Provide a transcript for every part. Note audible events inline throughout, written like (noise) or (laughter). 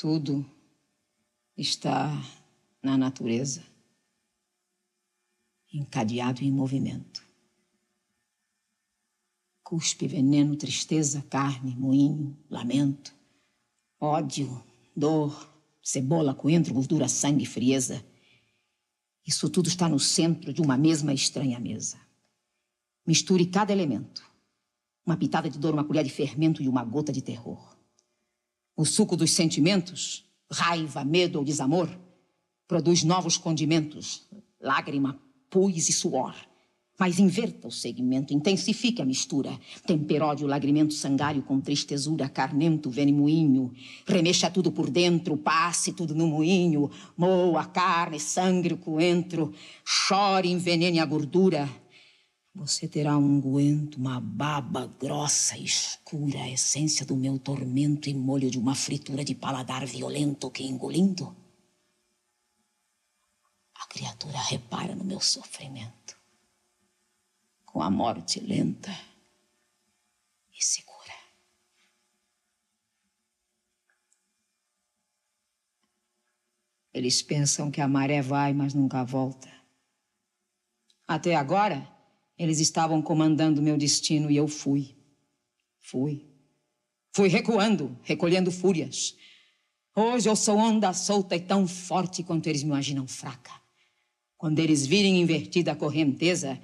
Tudo está na natureza, encadeado em movimento. Cuspe, veneno, tristeza, carne, moinho, lamento, ódio, dor, cebola, coentro, gordura, sangue, frieza. Isso tudo está no centro de uma mesma estranha mesa. Misture cada elemento. Uma pitada de dor, uma colher de fermento e uma gota de terror. O suco dos sentimentos, raiva, medo ou desamor, produz novos condimentos, lágrima, pus e suor. Mas inverta o segmento, intensifique a mistura. Temperódio, lagrimento sangário com tristezura, carnento, venemoinho. Remexa tudo por dentro, passe tudo no moinho. Moa a carne, sangre, o coentro. Chore, envenene a gordura. Você terá um unguento, uma baba grossa e escura, a essência do meu tormento e molho de uma fritura de paladar violento que engolindo. A criatura repara no meu sofrimento com a morte lenta e segura. Eles pensam que a maré vai, mas nunca volta. Até agora, eles estavam comandando meu destino e eu fui. Fui. Fui recuando, recolhendo fúrias. Hoje eu sou onda solta e tão forte quanto eles me imaginam fraca. Quando eles virem invertida a correnteza,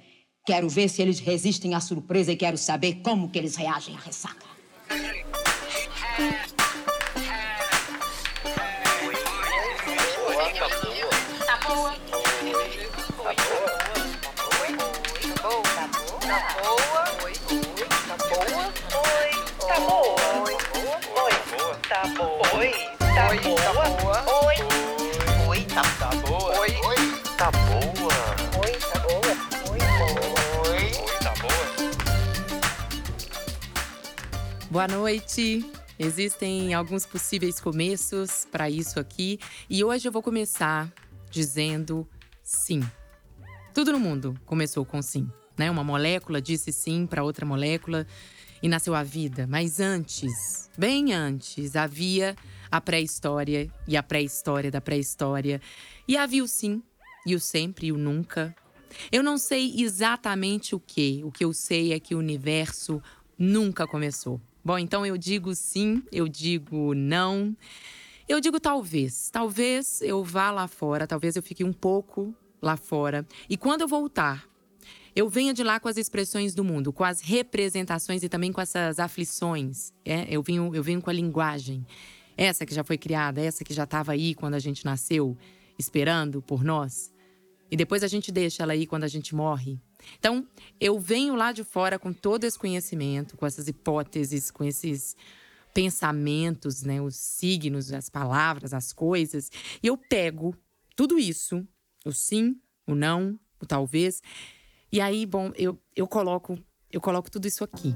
Quero ver se eles resistem à surpresa e quero saber como que eles reagem à ressaca. Boa noite. Existem alguns possíveis começos para isso aqui e hoje eu vou começar dizendo sim. Tudo no mundo começou com sim, né? Uma molécula disse sim para outra molécula e nasceu a vida. Mas antes, bem antes, havia a pré-história e a pré-história da pré-história. E havia o sim, e o sempre e o nunca. Eu não sei exatamente o que. O que eu sei é que o universo nunca começou. Bom, então eu digo sim, eu digo não. Eu digo talvez. Talvez eu vá lá fora, talvez eu fique um pouco lá fora. E quando eu voltar, eu venha de lá com as expressões do mundo, com as representações e também com essas aflições. É? Eu, venho, eu venho com a linguagem. Essa que já foi criada, essa que já estava aí quando a gente nasceu, esperando por nós. E depois a gente deixa ela aí quando a gente morre. Então, eu venho lá de fora com todo esse conhecimento, com essas hipóteses, com esses pensamentos, né, os signos, as palavras, as coisas, e eu pego tudo isso, o sim, o não, o talvez, e aí, bom, eu, eu coloco eu coloco tudo isso aqui.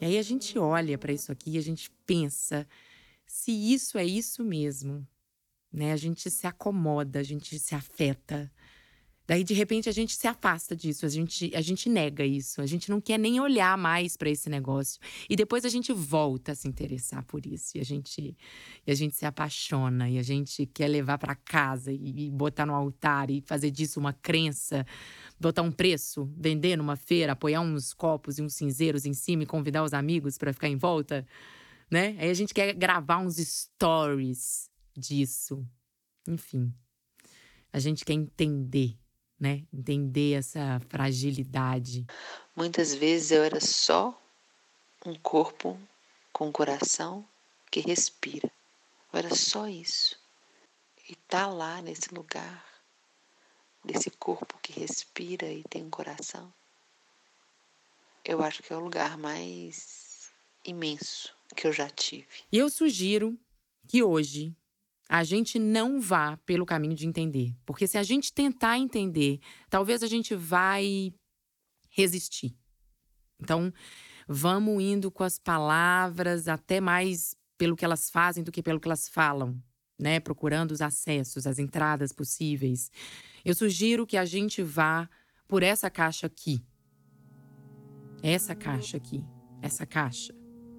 E aí a gente olha para isso aqui e a gente pensa se isso é isso mesmo né? A gente se acomoda, a gente se afeta. Daí, de repente, a gente se afasta disso, a gente, a gente nega isso, a gente não quer nem olhar mais para esse negócio. E depois a gente volta a se interessar por isso, e a gente, e a gente se apaixona, e a gente quer levar para casa e, e botar no altar e fazer disso uma crença, botar um preço, vender numa feira, apoiar uns copos e uns cinzeiros em cima e convidar os amigos para ficar em volta, né? Aí a gente quer gravar uns stories disso. Enfim, a gente quer entender, né? Entender essa fragilidade. Muitas vezes eu era só um corpo com um coração que respira. Eu era só isso. E tá lá nesse lugar, desse corpo que respira e tem um coração, eu acho que é o lugar mais imenso que eu já tive. E eu sugiro que hoje a gente não vá pelo caminho de entender. Porque se a gente tentar entender, talvez a gente vai resistir. Então, vamos indo com as palavras até mais pelo que elas fazem do que pelo que elas falam, né? Procurando os acessos, as entradas possíveis. Eu sugiro que a gente vá por essa caixa aqui. Essa caixa aqui, essa caixa.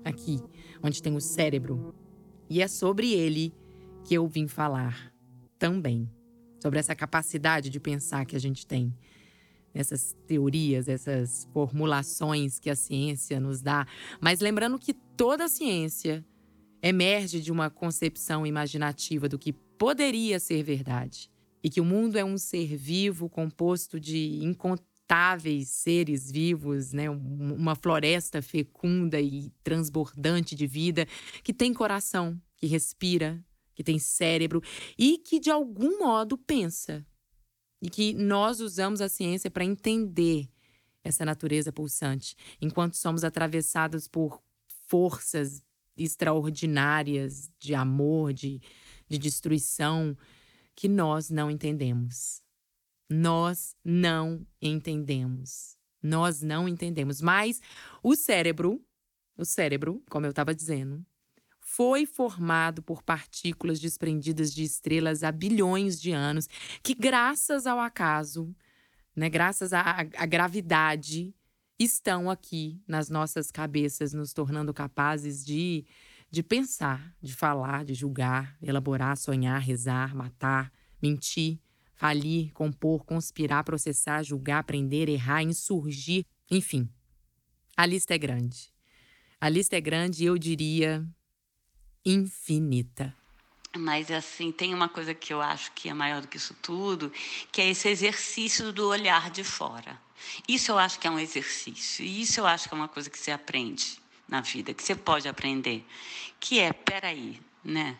aqui, onde tem o cérebro. E é sobre ele que eu vim falar também. Sobre essa capacidade de pensar que a gente tem. Essas teorias, essas formulações que a ciência nos dá. Mas lembrando que toda a ciência emerge de uma concepção imaginativa do que poderia ser verdade. E que o mundo é um ser vivo composto de incontáveis seres vivos, né? uma floresta fecunda e transbordante de vida, que tem coração, que respira, que tem cérebro e que de algum modo pensa. E que nós usamos a ciência para entender essa natureza pulsante, enquanto somos atravessados por forças extraordinárias de amor, de, de destruição, que nós não entendemos. Nós não entendemos. Nós não entendemos. Mas o cérebro, o cérebro, como eu estava dizendo, foi formado por partículas desprendidas de estrelas há bilhões de anos, que, graças ao acaso, né, graças à, à gravidade, estão aqui nas nossas cabeças, nos tornando capazes de, de pensar, de falar, de julgar, elaborar, sonhar, rezar, matar, mentir, falir, compor, conspirar, processar, julgar, aprender, errar, insurgir, enfim. A lista é grande. A lista é grande e eu diria infinita. Mas assim, tem uma coisa que eu acho que é maior do que isso tudo, que é esse exercício do olhar de fora. Isso eu acho que é um exercício, e isso eu acho que é uma coisa que você aprende na vida, que você pode aprender, que é, peraí, né?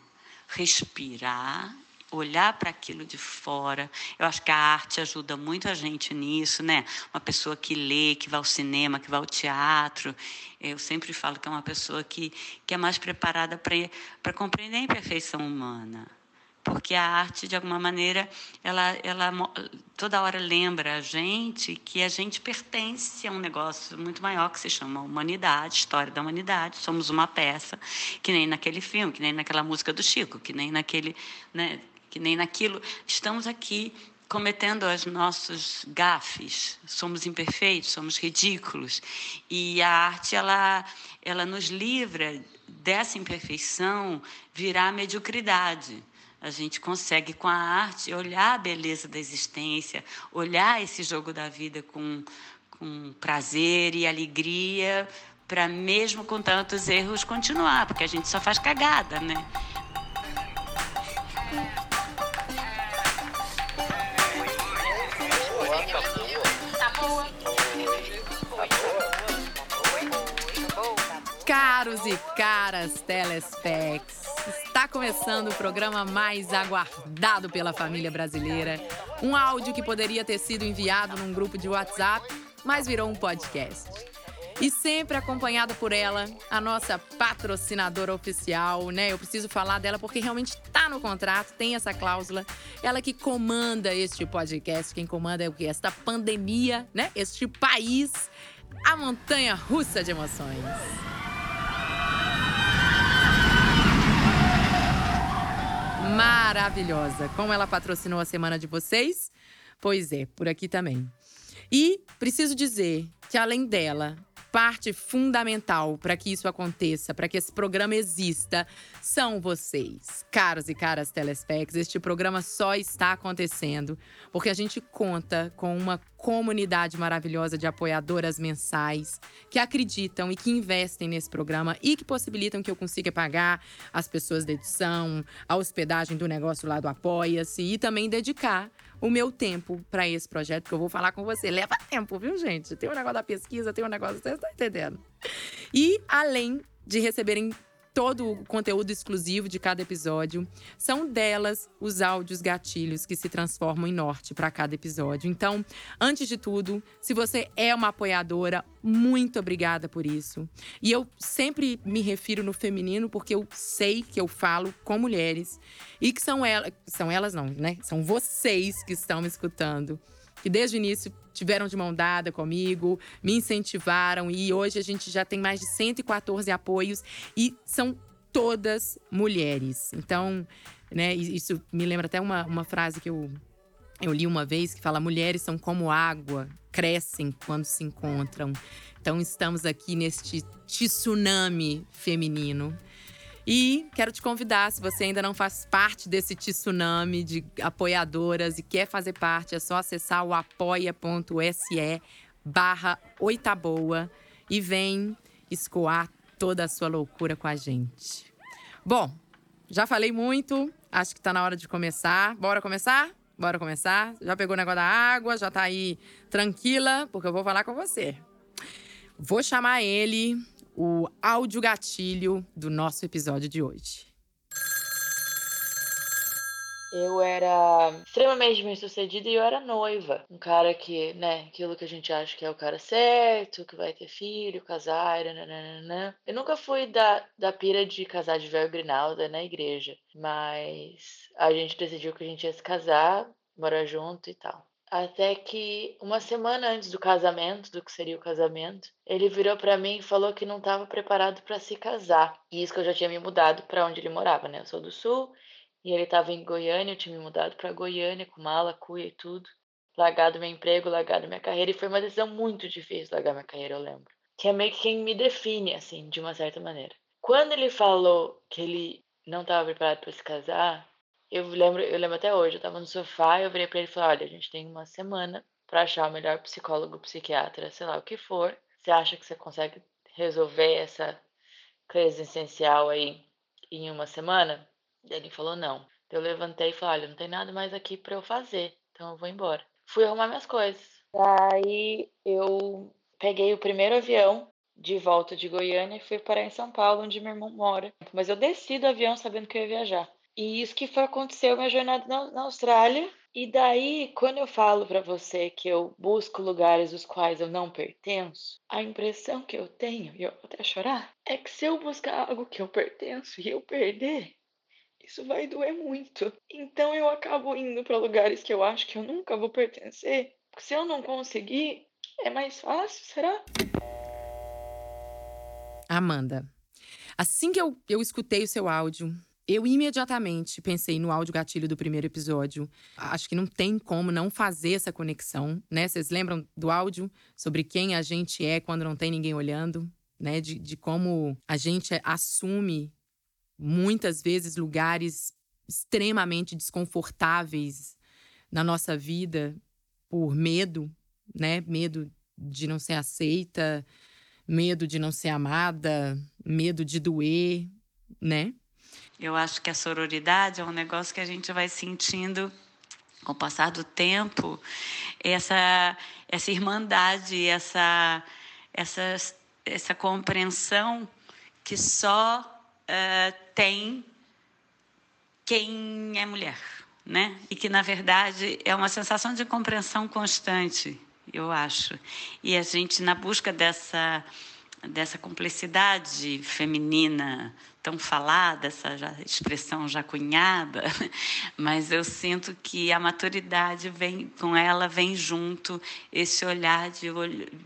Respirar olhar para aquilo de fora. Eu acho que a arte ajuda muito a gente nisso, né? Uma pessoa que lê, que vai ao cinema, que vai ao teatro. Eu sempre falo que é uma pessoa que, que é mais preparada para compreender a imperfeição humana porque a arte de alguma maneira ela ela toda hora lembra a gente que a gente pertence a um negócio muito maior que se chama humanidade, história da humanidade. Somos uma peça, que nem naquele filme, que nem naquela música do Chico, que nem naquele, né, que nem naquilo. Estamos aqui cometendo os nossos gafes. Somos imperfeitos, somos ridículos. E a arte ela ela nos livra dessa imperfeição virar mediocridade. A gente consegue com a arte olhar a beleza da existência, olhar esse jogo da vida com com prazer e alegria, para mesmo com tantos erros continuar, porque a gente só faz cagada, né? Caros e caras telespecs, está começando o programa mais aguardado pela família brasileira. Um áudio que poderia ter sido enviado num grupo de WhatsApp, mas virou um podcast. E sempre acompanhada por ela, a nossa patrocinadora oficial, né? Eu preciso falar dela porque realmente está no contrato, tem essa cláusula. Ela que comanda este podcast, quem comanda é o que? Esta pandemia, né? Este país, a montanha russa de emoções. Maravilhosa. Como ela patrocinou a semana de vocês? Pois é, por aqui também. E preciso dizer que além dela, parte fundamental para que isso aconteça, para que esse programa exista, são vocês, caros e caras telespecs. Este programa só está acontecendo porque a gente conta com uma comunidade maravilhosa de apoiadoras mensais que acreditam e que investem nesse programa e que possibilitam que eu consiga pagar as pessoas da edição, a hospedagem do negócio lá do Apoia-se e também dedicar o meu tempo para esse projeto, que eu vou falar com você. Leva tempo, viu, gente? Tem um negócio da pesquisa, tem um negócio. Vocês estão entendendo? E além de receberem todo o conteúdo exclusivo de cada episódio. São delas os áudios gatilhos que se transformam em norte para cada episódio. Então, antes de tudo, se você é uma apoiadora, muito obrigada por isso. E eu sempre me refiro no feminino porque eu sei que eu falo com mulheres e que são elas, são elas não, né? São vocês que estão me escutando que desde o início tiveram de mão dada comigo, me incentivaram e hoje a gente já tem mais de 114 apoios e são todas mulheres. Então, né, isso me lembra até uma, uma frase que eu Eu li uma vez que fala: mulheres são como água, crescem quando se encontram. Então estamos aqui neste tsunami feminino. E quero te convidar, se você ainda não faz parte desse tsunami de apoiadoras e quer fazer parte, é só acessar o apoia.se barra oitaboa e vem escoar toda a sua loucura com a gente. Bom, já falei muito, acho que tá na hora de começar. Bora começar? Bora começar? Já pegou o negócio da água, já tá aí tranquila, porque eu vou falar com você. Vou chamar ele, o áudio gatilho do nosso episódio de hoje. Eu era extremamente bem sucedida e eu era noiva. Um cara que, né, aquilo que a gente acha que é o cara certo, que vai ter filho, casar, nananana. Eu nunca fui da, da pira de casar de véu grinalda na igreja, mas a gente decidiu que a gente ia se casar, morar junto e tal. Até que uma semana antes do casamento, do que seria o casamento, ele virou para mim e falou que não estava preparado para se casar. E isso que eu já tinha me mudado para onde ele morava, né? Eu sou do sul e ele estava em Goiânia, eu tinha me mudado para Goiânia com mala, cuia e tudo. Largado meu emprego, largado minha carreira e foi uma decisão muito difícil largar minha carreira, eu lembro. Que é meio que quem me define assim, de uma certa maneira. Quando ele falou que ele não estava preparado para se casar, eu lembro, eu lembro até hoje, eu tava no sofá, eu virei para ele e falei: "Olha, a gente tem uma semana para achar o melhor psicólogo, psiquiatra, sei lá o que for. Você acha que você consegue resolver essa crise essencial aí em uma semana?" Ele falou: "Não". Eu levantei e falei: "Olha, não tem nada mais aqui para eu fazer, então eu vou embora". Fui arrumar minhas coisas. Daí eu peguei o primeiro avião de volta de Goiânia e fui parar em São Paulo, onde meu irmão mora. Mas eu desci do avião sabendo que eu ia viajar. E isso que foi aconteceu minha jornada na, na Austrália. E daí, quando eu falo para você que eu busco lugares os quais eu não pertenço, a impressão que eu tenho, e eu vou até chorar, é que se eu buscar algo que eu pertenço e eu perder, isso vai doer muito. Então eu acabo indo para lugares que eu acho que eu nunca vou pertencer. Porque se eu não conseguir, é mais fácil, será? Amanda, assim que eu, eu escutei o seu áudio, eu imediatamente pensei no áudio gatilho do primeiro episódio. Acho que não tem como não fazer essa conexão, né? Vocês lembram do áudio sobre quem a gente é quando não tem ninguém olhando, né? De, de como a gente assume muitas vezes lugares extremamente desconfortáveis na nossa vida por medo, né? Medo de não ser aceita, medo de não ser amada, medo de doer, né? Eu acho que a sororidade é um negócio que a gente vai sentindo com o passar do tempo, essa essa irmandade, essa essa essa compreensão que só uh, tem quem é mulher, né? E que na verdade é uma sensação de compreensão constante, eu acho. E a gente na busca dessa dessa complexidade feminina tão falada, essa expressão já cunhada, (laughs) mas eu sinto que a maturidade vem com ela vem junto esse olhar de,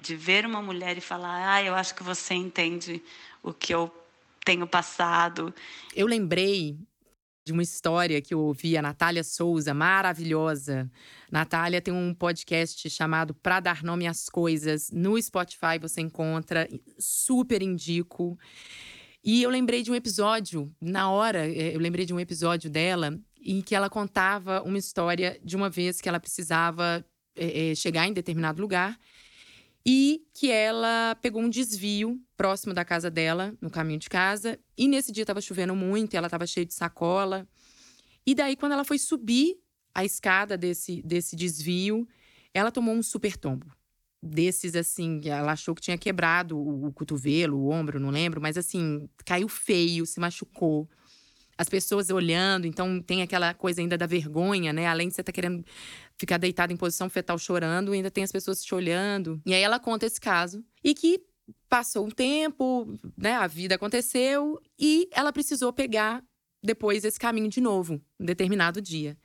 de ver uma mulher e falar, ah, eu acho que você entende o que eu tenho passado. Eu lembrei de uma história que eu ouvi a Natália Souza, maravilhosa. Natália tem um podcast chamado Pra Dar Nome às Coisas. No Spotify você encontra, super indico. E eu lembrei de um episódio, na hora, é, eu lembrei de um episódio dela em que ela contava uma história de uma vez que ela precisava é, chegar em determinado lugar e que ela pegou um desvio próximo da casa dela, no caminho de casa, e nesse dia estava chovendo muito, ela estava cheia de sacola. E daí, quando ela foi subir a escada desse, desse desvio, ela tomou um super tombo desses assim, ela achou que tinha quebrado o, o, cotovelo, o ombro, não lembro, mas assim, caiu feio, se machucou. As pessoas olhando, então tem aquela coisa ainda da vergonha, né? Além de você estar tá querendo ficar deitado em posição fetal chorando, ainda tem as pessoas te olhando. E aí ela conta esse caso e que passou um tempo, né? A vida aconteceu e ela precisou pegar depois esse caminho de novo, um determinado dia.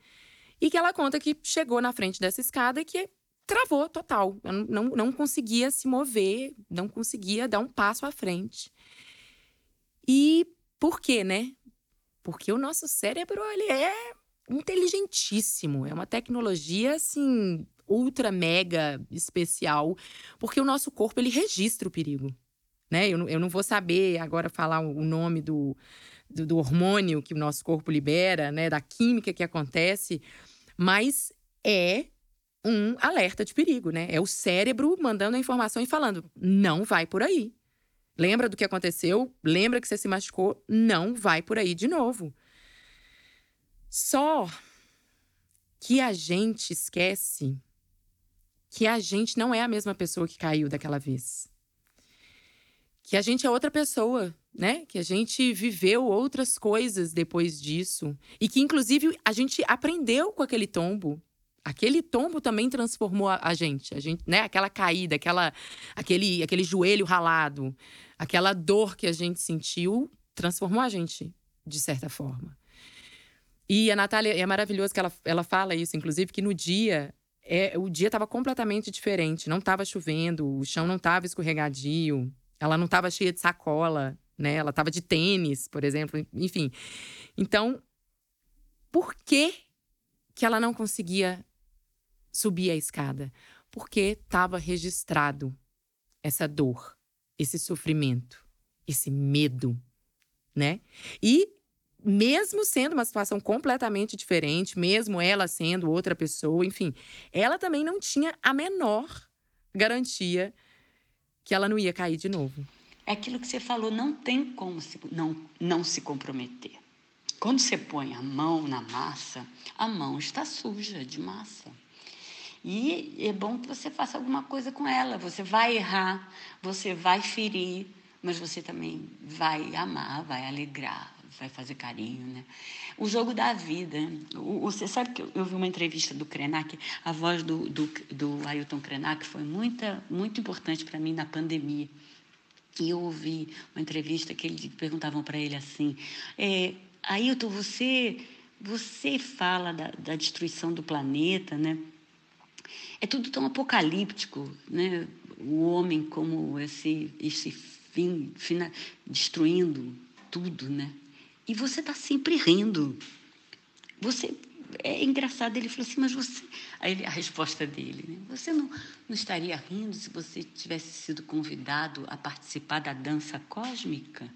E que ela conta que chegou na frente dessa escada e que travou total. Não, não conseguia se mover, não conseguia dar um passo à frente. E por quê, né? Porque o nosso cérebro, ele é inteligentíssimo, é uma tecnologia assim ultra mega especial, porque o nosso corpo ele registra o perigo. Né? Eu, eu não vou saber agora falar o nome do, do, do hormônio que o nosso corpo libera, né? da química que acontece, mas é um alerta de perigo, né? É o cérebro mandando a informação e falando: não vai por aí. Lembra do que aconteceu? Lembra que você se machucou? Não vai por aí de novo. Só que a gente esquece que a gente não é a mesma pessoa que caiu daquela vez. Que a gente é outra pessoa, né? Que a gente viveu outras coisas depois disso. E que, inclusive, a gente aprendeu com aquele tombo. Aquele tombo também transformou a, a gente, a gente, né? Aquela caída, aquela, aquele, aquele joelho ralado, aquela dor que a gente sentiu transformou a gente de certa forma. E a Natália, é maravilhoso que ela, ela fala isso, inclusive, que no dia é, o dia estava completamente diferente. Não estava chovendo, o chão não estava escorregadio, ela não estava cheia de sacola, né? Ela estava de tênis, por exemplo, enfim. Então, por que que ela não conseguia subir a escada? Porque estava registrado essa dor, esse sofrimento, esse medo, né? E mesmo sendo uma situação completamente diferente, mesmo ela sendo outra pessoa, enfim, ela também não tinha a menor garantia que ela não ia cair de novo. É aquilo que você falou, não tem como se, não, não se comprometer. Quando você põe a mão na massa, a mão está suja de massa. E é bom que você faça alguma coisa com ela. Você vai errar, você vai ferir, mas você também vai amar, vai alegrar, vai fazer carinho, né? O jogo da vida. O, você sabe que eu, eu, vi uma entrevista do Krenak, a voz do, do, do Ailton Krenak foi muita, muito importante para mim na pandemia. E eu ouvi uma entrevista que ele perguntavam para ele assim: é, Ailton, você, você fala da, da destruição do planeta, né? É tudo tão apocalíptico, né? O homem como esse, esse fim, destruindo tudo, né? E você está sempre rindo. Você é engraçado. Ele falou assim, mas você. Aí a resposta dele, né? Você não, não estaria rindo se você tivesse sido convidado a participar da dança cósmica?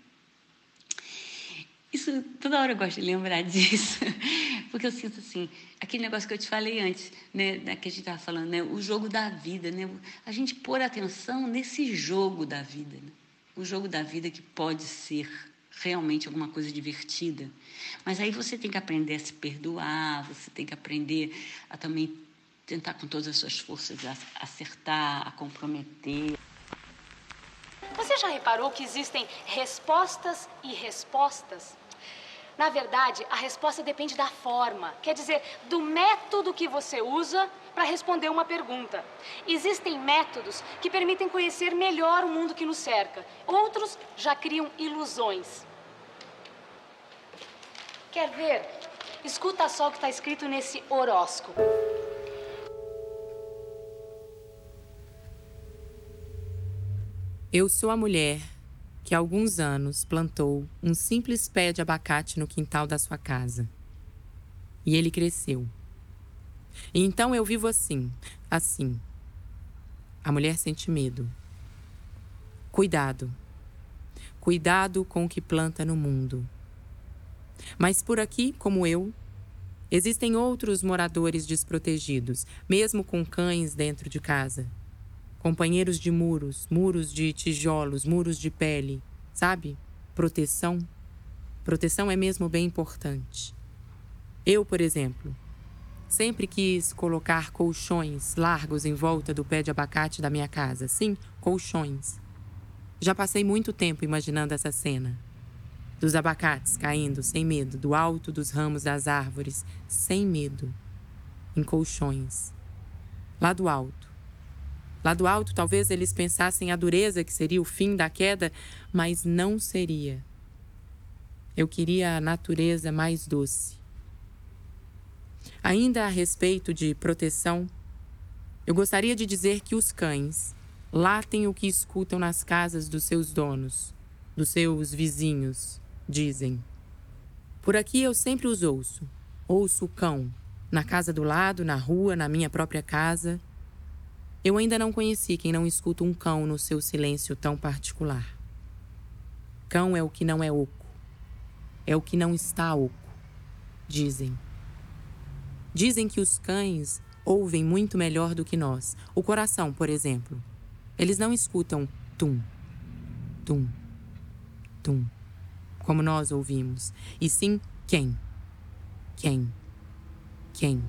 Isso, toda hora eu gosto de lembrar (laughs) disso, porque eu sinto assim, aquele negócio que eu te falei antes, né, que a gente estava falando, né, o jogo da vida, né, a gente pôr atenção nesse jogo da vida, né, o jogo da vida que pode ser realmente alguma coisa divertida. Mas aí você tem que aprender a se perdoar, você tem que aprender a também tentar com todas as suas forças acertar, a comprometer. Você já reparou que existem respostas e respostas? Na verdade, a resposta depende da forma, quer dizer, do método que você usa para responder uma pergunta. Existem métodos que permitem conhecer melhor o mundo que nos cerca, outros já criam ilusões. Quer ver? Escuta só o que está escrito nesse horóscopo. Eu sou a mulher que há alguns anos plantou um simples pé de abacate no quintal da sua casa. E ele cresceu. E então eu vivo assim, assim. A mulher sente medo. Cuidado. Cuidado com o que planta no mundo. Mas por aqui, como eu, existem outros moradores desprotegidos, mesmo com cães dentro de casa. Companheiros de muros, muros de tijolos, muros de pele, sabe? Proteção. Proteção é mesmo bem importante. Eu, por exemplo, sempre quis colocar colchões largos em volta do pé de abacate da minha casa. Sim, colchões. Já passei muito tempo imaginando essa cena dos abacates caindo sem medo do alto dos ramos das árvores, sem medo, em colchões. Lá do alto. Lá do alto, talvez eles pensassem a dureza que seria o fim da queda, mas não seria. Eu queria a natureza mais doce. Ainda a respeito de proteção, eu gostaria de dizer que os cães latem o que escutam nas casas dos seus donos, dos seus vizinhos, dizem. Por aqui eu sempre os ouço. ouço o cão, na casa do lado, na rua, na minha própria casa. Eu ainda não conheci quem não escuta um cão no seu silêncio tão particular. Cão é o que não é oco. É o que não está oco, dizem. Dizem que os cães ouvem muito melhor do que nós. O coração, por exemplo. Eles não escutam tum, tum, tum, como nós ouvimos, e sim quem, quem, quem.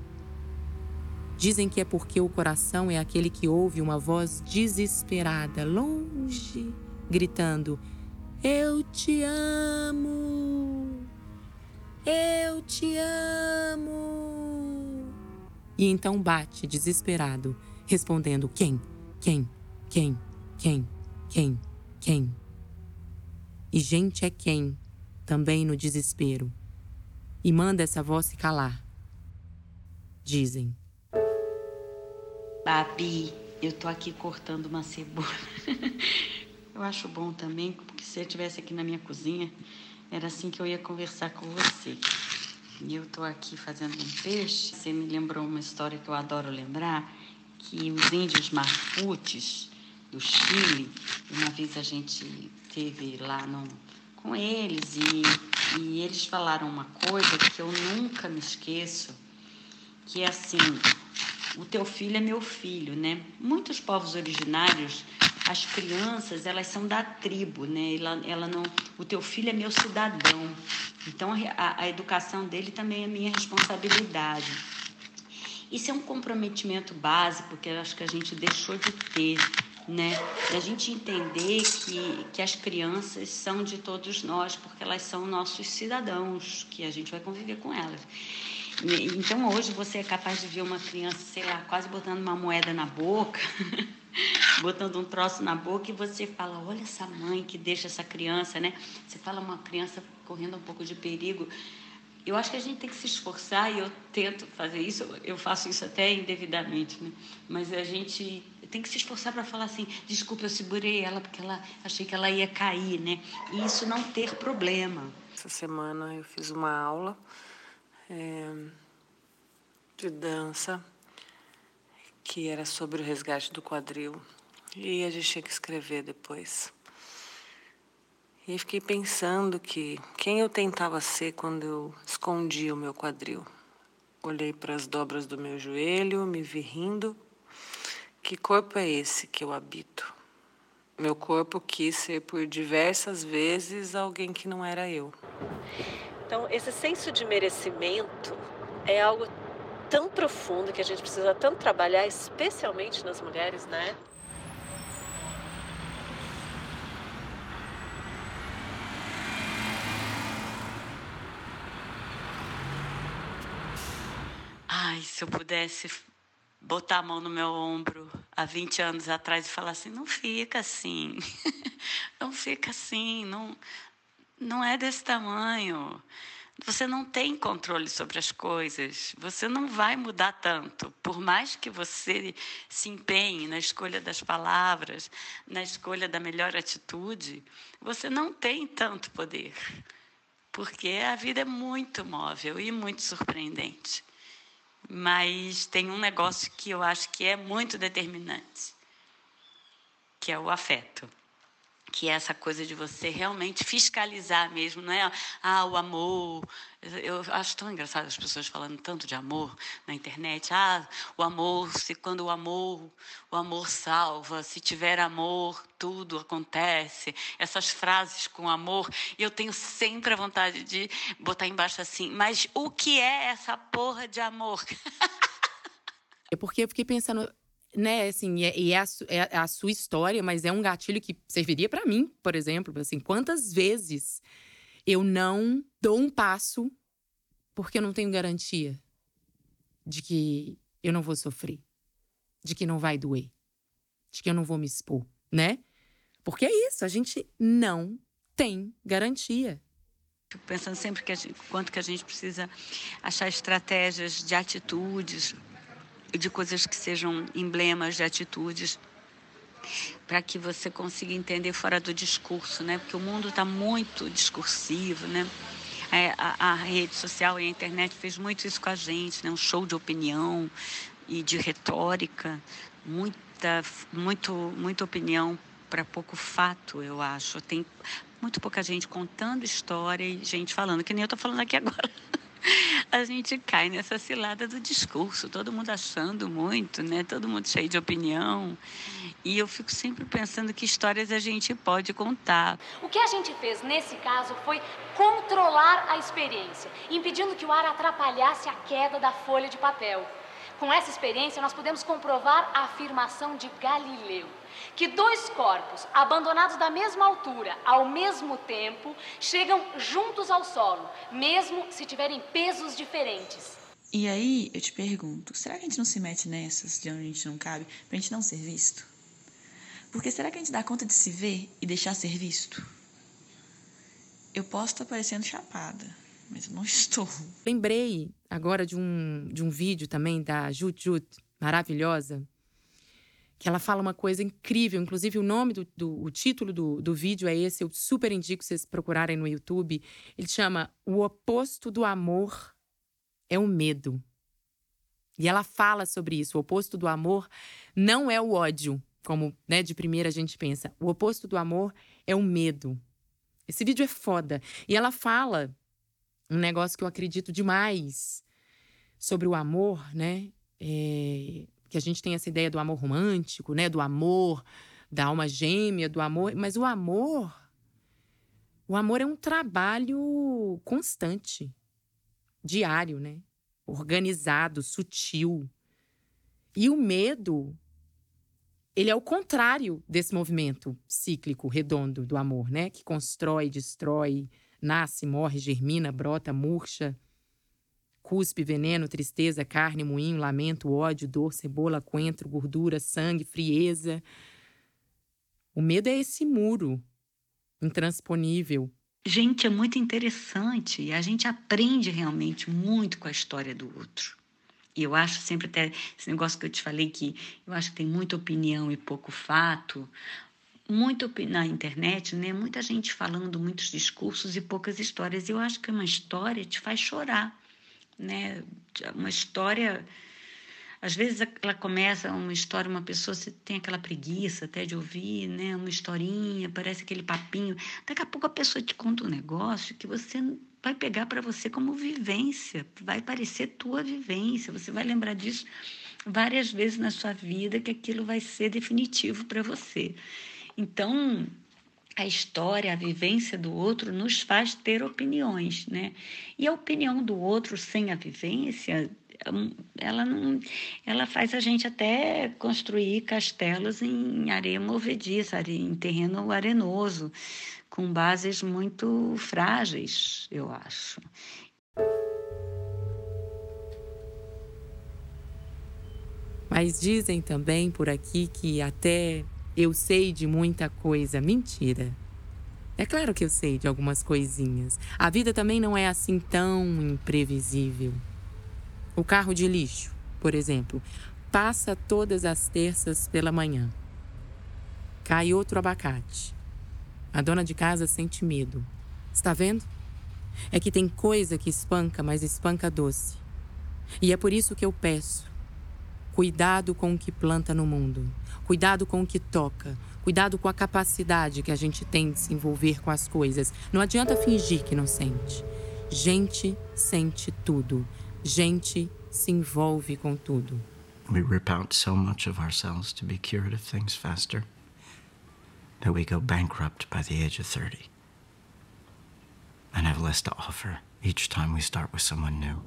Dizem que é porque o coração é aquele que ouve uma voz desesperada, longe, gritando: Eu te amo! Eu te amo! E então bate, desesperado, respondendo: Quem? Quem? Quem? Quem? Quem? Quem? E gente é quem, também no desespero, e manda essa voz se calar. Dizem. Babi, eu tô aqui cortando uma cebola. (laughs) eu acho bom também, porque se eu estivesse aqui na minha cozinha, era assim que eu ia conversar com você. E eu tô aqui fazendo um peixe. Você me lembrou uma história que eu adoro lembrar, que os índios marfutes do Chile. Uma vez a gente teve lá com eles e, e eles falaram uma coisa que eu nunca me esqueço, que é assim, o teu filho é meu filho, né? Muitos povos originários, as crianças, elas são da tribo, né? Ela, ela não, o teu filho é meu cidadão. Então a, a educação dele também é minha responsabilidade. Isso é um comprometimento básico que eu acho que a gente deixou de ter né? Da gente entender que, que as crianças são de todos nós, porque elas são nossos cidadãos, que a gente vai conviver com elas. Então hoje você é capaz de ver uma criança, sei lá, quase botando uma moeda na boca, (laughs) botando um troço na boca e você fala, olha essa mãe que deixa essa criança, né? Você fala uma criança correndo um pouco de perigo. Eu acho que a gente tem que se esforçar e eu tento fazer isso, eu faço isso até indevidamente, né? Mas a gente tem que se esforçar para falar assim: desculpa, eu segurei ela porque ela achei que ela ia cair, né? E isso não ter problema. Essa semana eu fiz uma aula é, de dança que era sobre o resgate do quadril e a gente tinha que escrever depois. E fiquei pensando que quem eu tentava ser quando eu escondia o meu quadril. Olhei para as dobras do meu joelho, me vi rindo que corpo é esse que eu habito? Meu corpo quis ser por diversas vezes alguém que não era eu. Então, esse senso de merecimento é algo tão profundo que a gente precisa tanto trabalhar, especialmente nas mulheres, né? Ai, se eu pudesse botar a mão no meu ombro há 20 anos atrás e falar assim: não fica assim, (laughs) não fica assim, não, não é desse tamanho. Você não tem controle sobre as coisas, você não vai mudar tanto. Por mais que você se empenhe na escolha das palavras, na escolha da melhor atitude, você não tem tanto poder. Porque a vida é muito móvel e muito surpreendente mas tem um negócio que eu acho que é muito determinante, que é o afeto. Que é essa coisa de você realmente fiscalizar mesmo, não é? Ah, o amor, eu acho tão engraçado as pessoas falando tanto de amor na internet. Ah, o amor, se quando o amor, o amor salva, se tiver amor, tudo acontece. Essas frases com amor, e eu tenho sempre a vontade de botar embaixo assim, mas o que é essa porra de amor? (laughs) é porque eu fiquei pensando, né, assim, e é, é, a, é a sua história, mas é um gatilho que serviria para mim, por exemplo, assim, quantas vezes eu não dou um passo porque eu não tenho garantia de que eu não vou sofrer, de que não vai doer, de que eu não vou me expor, né? Porque é isso, a gente não tem garantia. Pensando sempre que gente, quanto que a gente precisa achar estratégias de atitudes, de coisas que sejam emblemas de atitudes para que você consiga entender fora do discurso, né? Porque o mundo está muito discursivo, né? É, a, a, rede social e a internet fez muito isso com a gente, né? um show de opinião e de retórica, muita, muito, muita opinião para pouco fato, eu acho. Tem muito pouca gente contando história e gente falando, que nem eu estou falando aqui agora. (laughs) (laughs) a gente cai nessa cilada do discurso, todo mundo achando muito, né? Todo mundo cheio de opinião. E eu fico sempre pensando que histórias a gente pode contar. O que a gente fez nesse caso foi controlar a experiência, impedindo que o ar atrapalhasse a queda da folha de papel. Com essa experiência, nós podemos comprovar a afirmação de Galileu que dois corpos abandonados da mesma altura ao mesmo tempo chegam juntos ao solo, mesmo se tiverem pesos diferentes. E aí eu te pergunto, será que a gente não se mete nessas de onde a gente não cabe pra gente não ser visto? Porque será que a gente dá conta de se ver e deixar ser visto? Eu posso estar parecendo chapada, mas eu não (laughs) estou. Lembrei agora de um, de um vídeo também da Jut Jut, maravilhosa, que ela fala uma coisa incrível. Inclusive, o nome do, do o título do, do vídeo é esse. Eu super indico vocês procurarem no YouTube. Ele chama O Oposto do Amor é o Medo. E ela fala sobre isso. O oposto do amor não é o ódio, como né, de primeira a gente pensa. O oposto do amor é o medo. Esse vídeo é foda. E ela fala um negócio que eu acredito demais sobre o amor, né? É, que a gente tem essa ideia do amor romântico, né? Do amor, da alma gêmea, do amor. Mas o amor. O amor é um trabalho constante, diário, né? Organizado, sutil. E o medo, ele é o contrário desse movimento cíclico, redondo do amor, né? Que constrói, destrói, nasce, morre, germina, brota, murcha cuspe, veneno, tristeza, carne, moinho, lamento, ódio, dor, cebola, coentro, gordura, sangue, frieza. O medo é esse muro intransponível. Gente, é muito interessante e a gente aprende realmente muito com a história do outro. E eu acho sempre até esse negócio que eu te falei que eu acho que tem muita opinião e pouco fato. Muito na internet, né? Muita gente falando muitos discursos e poucas histórias. Eu acho que uma história te faz chorar né? Uma história. Às vezes ela começa uma história, uma pessoa tem aquela preguiça até de ouvir, né? Uma historinha, parece aquele papinho. Daqui a pouco a pessoa te conta um negócio que você vai pegar para você como vivência, vai parecer tua vivência, você vai lembrar disso várias vezes na sua vida que aquilo vai ser definitivo para você. Então, a história, a vivência do outro nos faz ter opiniões, né? E a opinião do outro sem a vivência, ela não, ela faz a gente até construir castelos em areia movediça, em terreno arenoso, com bases muito frágeis, eu acho. Mas dizem também por aqui que até eu sei de muita coisa. Mentira. É claro que eu sei de algumas coisinhas. A vida também não é assim tão imprevisível. O carro de lixo, por exemplo, passa todas as terças pela manhã. Cai outro abacate. A dona de casa sente medo. Está vendo? É que tem coisa que espanca, mas espanca doce. E é por isso que eu peço: cuidado com o que planta no mundo. Cuidado com o que toca. Cuidado com a capacidade que a gente tem de se envolver com as coisas. Não adianta fingir que não sente. Gente sente tudo. Gente se envolve com tudo. We rip out so much of ourselves to be cured of things faster that we go bankrupt by the age of 30 and have less to offer each time we start with someone new.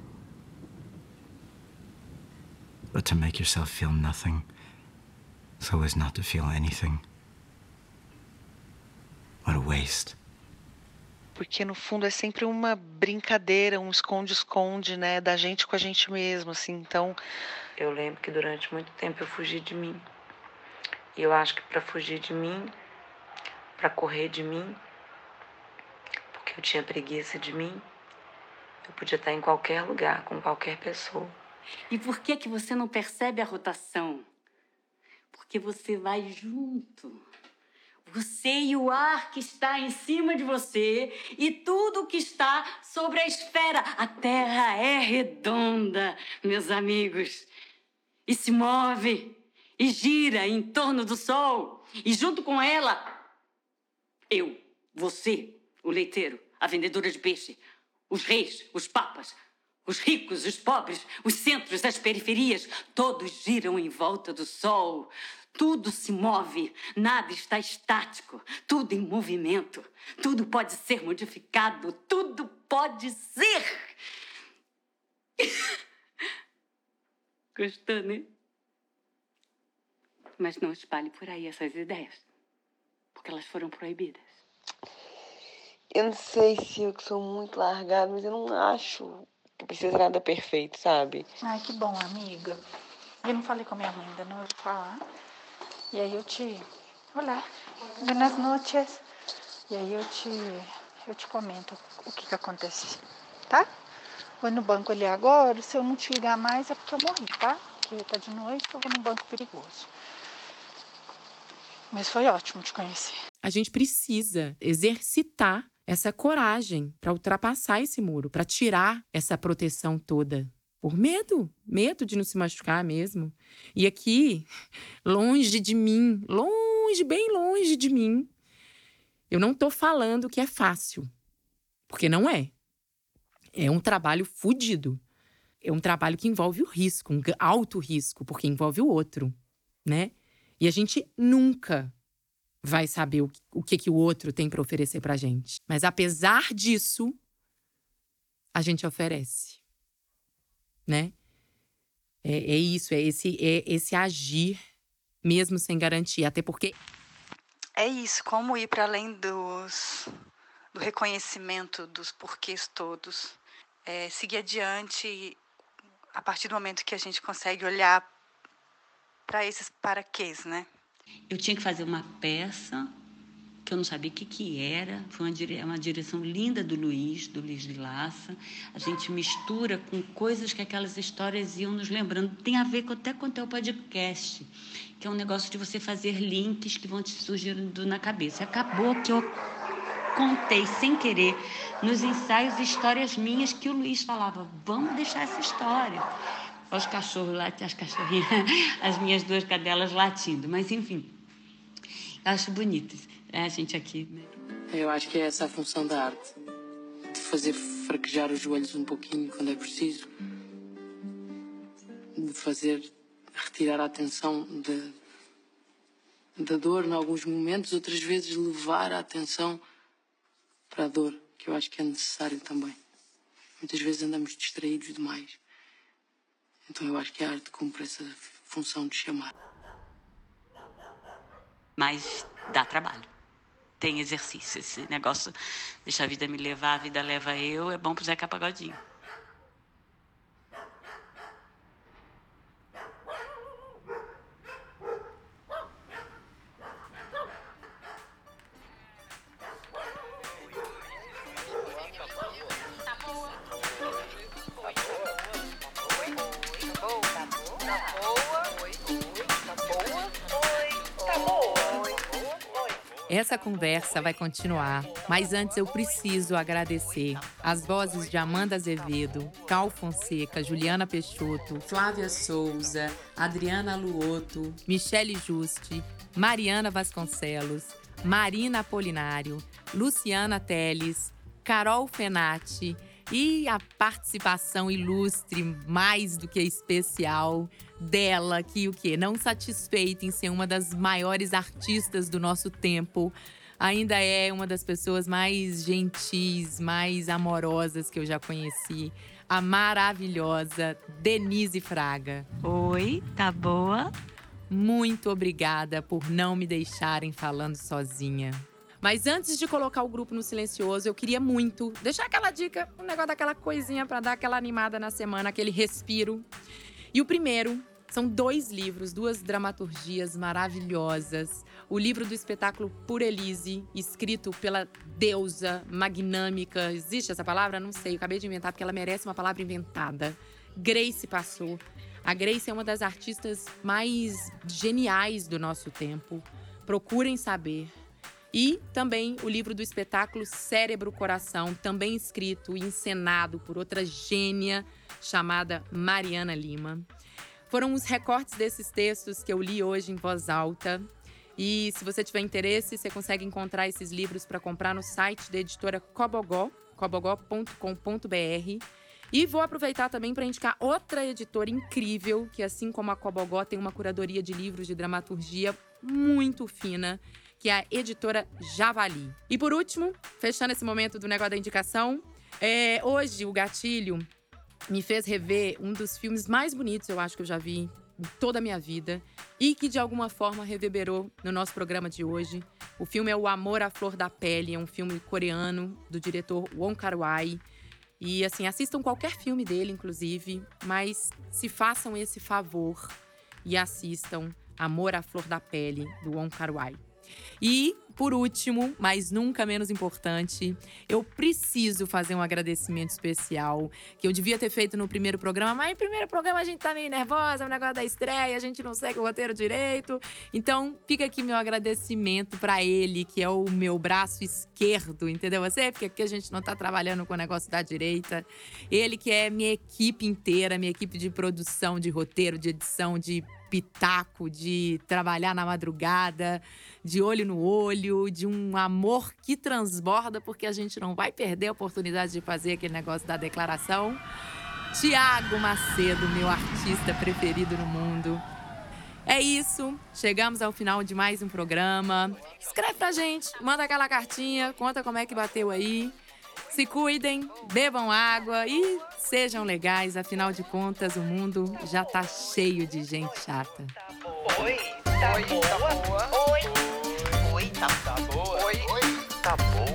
But to make yourself feel nothing so as not to feel anything. What a waste. Porque no fundo é sempre uma brincadeira, um esconde-esconde, né, da gente com a gente mesmo, assim. Então, eu lembro que durante muito tempo eu fugi de mim. E eu acho que para fugir de mim, para correr de mim, porque eu tinha preguiça de mim, eu podia estar em qualquer lugar, com qualquer pessoa. E por que que você não percebe a rotação? Porque você vai junto. Você e o ar que está em cima de você e tudo que está sobre a esfera. A Terra é redonda, meus amigos, e se move e gira em torno do Sol. E junto com ela, eu, você, o leiteiro, a vendedora de peixe, os reis, os papas, os ricos, os pobres, os centros, as periferias, todos giram em volta do Sol. Tudo se move, nada está estático, tudo em movimento. Tudo pode ser modificado, tudo pode ser. (laughs) Gostou, né? Mas não espalhe por aí essas ideias, porque elas foram proibidas. Eu não sei se eu que sou muito largada, mas eu não acho que precisa nada perfeito, sabe? Ai, que bom, amiga. Eu não falei com a minha mãe ainda, não. Eu vou falar. E aí eu te. Olá, buenas noches. E aí eu te. Eu te comento o que que aconteceu, tá? Vou no banco ali agora. Se eu não te ligar mais é porque eu morri, tá? Porque tá de noite, eu vou num banco perigoso. Mas foi ótimo te conhecer. A gente precisa exercitar essa coragem para ultrapassar esse muro, para tirar essa proteção toda. Por medo, medo de não se machucar mesmo. E aqui, longe de mim, longe, bem longe de mim, eu não estou falando que é fácil, porque não é. É um trabalho fudido. É um trabalho que envolve o risco, um alto risco, porque envolve o outro, né? E a gente nunca vai saber o, o que, que o outro tem para oferecer para gente. Mas apesar disso, a gente oferece, né? É, é isso, é esse, é esse agir mesmo sem garantia, até porque é isso, como ir para além dos, do reconhecimento dos porquês todos, é, seguir adiante a partir do momento que a gente consegue olhar para esses paraquês, né? Eu tinha que fazer uma peça que eu não sabia o que, que era. Foi uma, dire... uma direção linda do Luiz, do Luiz de Laça. A gente mistura com coisas que aquelas histórias iam nos lembrando. Tem a ver com, até com o podcast, que é um negócio de você fazer links que vão te surgindo na cabeça. Acabou que eu contei sem querer nos ensaios histórias minhas que o Luiz falava: vamos deixar essa história os cachorros as cachorrinhas, (laughs) as minhas duas cadelas latindo. Mas, enfim, eu acho bonito né, a gente aqui. Né? Eu acho que é essa a função da arte. De fazer fraquejar os joelhos um pouquinho quando é preciso. De fazer retirar a atenção de, da dor em alguns momentos, outras vezes levar a atenção para a dor, que eu acho que é necessário também. Muitas vezes andamos distraídos demais. Então eu acho que a arte cumpre essa função de chamar. Mas dá trabalho. Tem exercício. Esse negócio, deixa a vida me levar, a vida leva eu, é bom pro Zeca Pagodinho. Essa conversa vai continuar, mas antes eu preciso agradecer as vozes de Amanda Azevedo, Cal Fonseca, Juliana Peixoto, Flávia Souza, Adriana Luoto, Michele Juste, Mariana Vasconcelos, Marina Apolinário, Luciana Teles, Carol Fenati e a participação ilustre, mais do que especial, dela, que o quê? Não satisfeita em ser uma das maiores artistas do nosso tempo, ainda é uma das pessoas mais gentis, mais amorosas que eu já conheci. A maravilhosa Denise Fraga. Oi, tá boa? Muito obrigada por não me deixarem falando sozinha. Mas antes de colocar o grupo no silencioso, eu queria muito deixar aquela dica, um negócio daquela coisinha para dar aquela animada na semana, aquele respiro. E o primeiro são dois livros, duas dramaturgias maravilhosas. O livro do espetáculo Por Elise, escrito pela deusa magnâmica. Existe essa palavra? Não sei, eu acabei de inventar porque ela merece uma palavra inventada. Grace passou. A Grace é uma das artistas mais geniais do nosso tempo. Procurem saber. E também o livro do espetáculo Cérebro Coração, também escrito e encenado por outra gênia chamada Mariana Lima. Foram os recortes desses textos que eu li hoje em voz alta. E se você tiver interesse, você consegue encontrar esses livros para comprar no site da editora Cobogó, cobogó.com.br. E vou aproveitar também para indicar outra editora incrível, que assim como a Cobogó tem uma curadoria de livros de dramaturgia muito fina, que é a editora Javali. E por último, fechando esse momento do negócio da indicação, é, hoje o Gatilho me fez rever um dos filmes mais bonitos, eu acho que eu já vi em toda a minha vida e que de alguma forma reverberou no nosso programa de hoje. O filme é O Amor à Flor da Pele, é um filme coreano do diretor Wong Kar-wai. E assim, assistam qualquer filme dele, inclusive, mas se façam esse favor e assistam Amor à Flor da Pele do Wong Kar-wai. E, por último, mas nunca menos importante, eu preciso fazer um agradecimento especial que eu devia ter feito no primeiro programa, mas no primeiro programa a gente tá meio nervosa, o negócio da estreia, a gente não segue o roteiro direito. Então, fica aqui meu agradecimento para ele, que é o meu braço esquerdo, entendeu você? Porque aqui a gente não tá trabalhando com o negócio da direita. Ele que é minha equipe inteira, minha equipe de produção, de roteiro, de edição, de pitaco, de trabalhar na madrugada, de olho no olho, de um amor que transborda, porque a gente não vai perder a oportunidade de fazer aquele negócio da declaração. Tiago Macedo, meu artista preferido no mundo. É isso, chegamos ao final de mais um programa. Escreve pra gente, manda aquela cartinha, conta como é que bateu aí. Se cuidem, bebam água e sejam legais, afinal de contas, o mundo já tá cheio de gente chata. Oi, tá boa? Oi. Oi, tá boa? Oi, tá boa?